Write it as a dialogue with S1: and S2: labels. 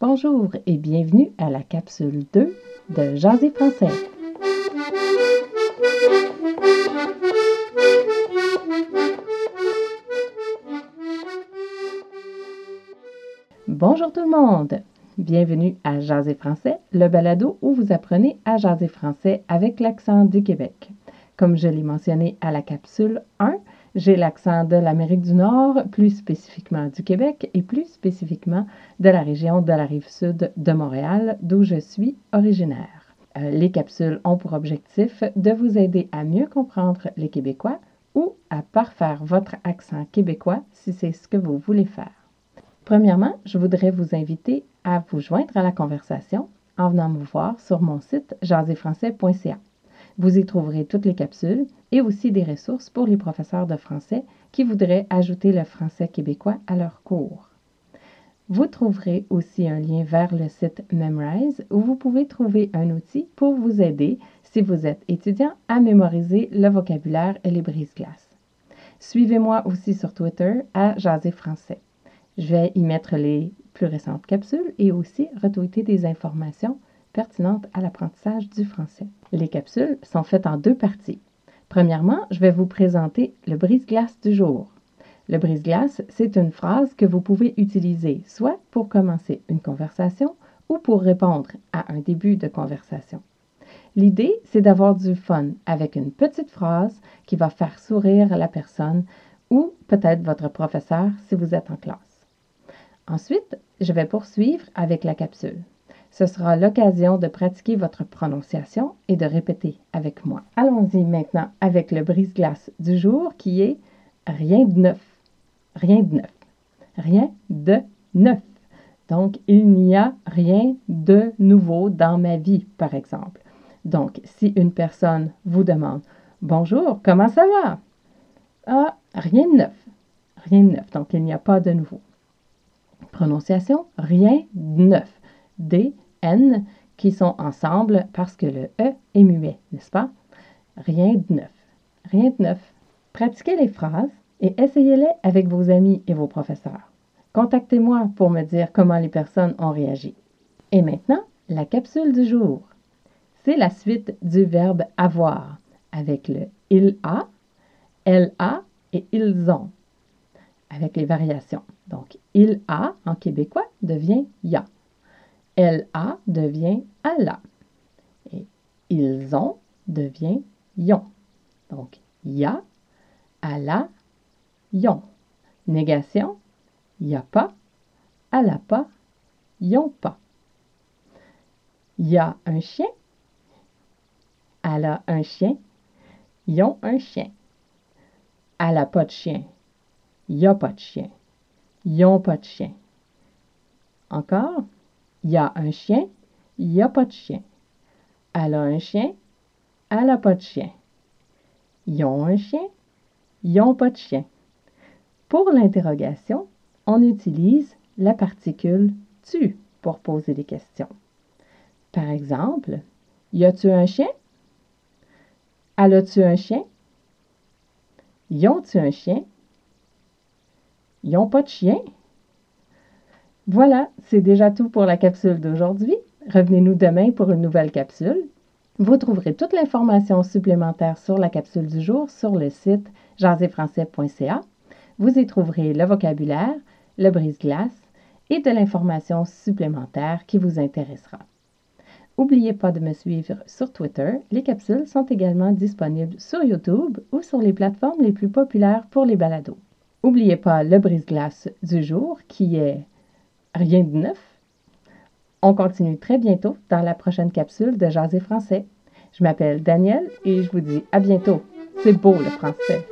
S1: Bonjour et bienvenue à la capsule 2 de Jaser français. Bonjour tout le monde! Bienvenue à Jaser français, le balado où vous apprenez à jaser français avec l'accent du Québec. Comme je l'ai mentionné à la capsule 1, j'ai l'accent de l'Amérique du Nord, plus spécifiquement du Québec et plus spécifiquement de la région de la rive sud de Montréal, d'où je suis originaire. Euh, les capsules ont pour objectif de vous aider à mieux comprendre les Québécois ou à parfaire votre accent québécois si c'est ce que vous voulez faire. Premièrement, je voudrais vous inviter à vous joindre à la conversation en venant me voir sur mon site jaséfrançais.ca. Vous y trouverez toutes les capsules et aussi des ressources pour les professeurs de français qui voudraient ajouter le français québécois à leur cours. Vous trouverez aussi un lien vers le site Memrise où vous pouvez trouver un outil pour vous aider si vous êtes étudiant à mémoriser le vocabulaire et les brises-glaces. Suivez-moi aussi sur Twitter à Jaser Français. Je vais y mettre les plus récentes capsules et aussi retweeter des informations pertinentes à l'apprentissage du français. Les capsules sont faites en deux parties. Premièrement, je vais vous présenter le brise-glace du jour. Le brise-glace, c'est une phrase que vous pouvez utiliser soit pour commencer une conversation ou pour répondre à un début de conversation. L'idée, c'est d'avoir du fun avec une petite phrase qui va faire sourire la personne ou peut-être votre professeur si vous êtes en classe. Ensuite, je vais poursuivre avec la capsule. Ce sera l'occasion de pratiquer votre prononciation et de répéter avec moi. Allons-y maintenant avec le brise-glace du jour qui est rien de neuf. Rien de neuf. Rien de neuf. Donc, il n'y a rien de nouveau dans ma vie, par exemple. Donc, si une personne vous demande Bonjour, comment ça va? Ah, rien de neuf. Rien de neuf. Donc, il n'y a pas de nouveau. Prononciation, rien de neuf. D, N qui sont ensemble parce que le E est muet, n'est-ce pas? Rien de neuf. Rien de neuf. Pratiquez les phrases et essayez-les avec vos amis et vos professeurs. Contactez-moi pour me dire comment les personnes ont réagi. Et maintenant, la capsule du jour. C'est la suite du verbe avoir avec le il a, elle a et ils ont avec les variations. Donc, il a en québécois devient ya. Elle a devient alla. Et ils ont devient yon. Donc, ya, alla, yon. Négation, y a pas, alla pas, yon pas. Y a un chien, elle a un chien, yon un chien. Elle a pas de chien, y a pas de chien, yon pas de chien. Encore, il y a un chien, il n'y a pas de chien. Elle a un chien, elle n'a pas de chien. Ils ont un chien, ils n'ont pas de chien. Pour l'interrogation, on utilise la particule tu pour poser des questions. Par exemple, y a-tu un chien? Elle a-tu un chien? Y ont-tu un chien? Ils n'ont pas de chien? Voilà, c'est déjà tout pour la capsule d'aujourd'hui. Revenez-nous demain pour une nouvelle capsule. Vous trouverez toute l'information supplémentaire sur la capsule du jour sur le site jaséfrançais.ca. Vous y trouverez le vocabulaire, le brise-glace et de l'information supplémentaire qui vous intéressera. N'oubliez pas de me suivre sur Twitter. Les capsules sont également disponibles sur YouTube ou sur les plateformes les plus populaires pour les balados. N'oubliez pas le brise-glace du jour qui est rien de neuf. On continue très bientôt dans la prochaine capsule de Jaser français. Je m'appelle Daniel et je vous dis à bientôt. C'est beau le français.